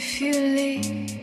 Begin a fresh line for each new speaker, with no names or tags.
if you leave.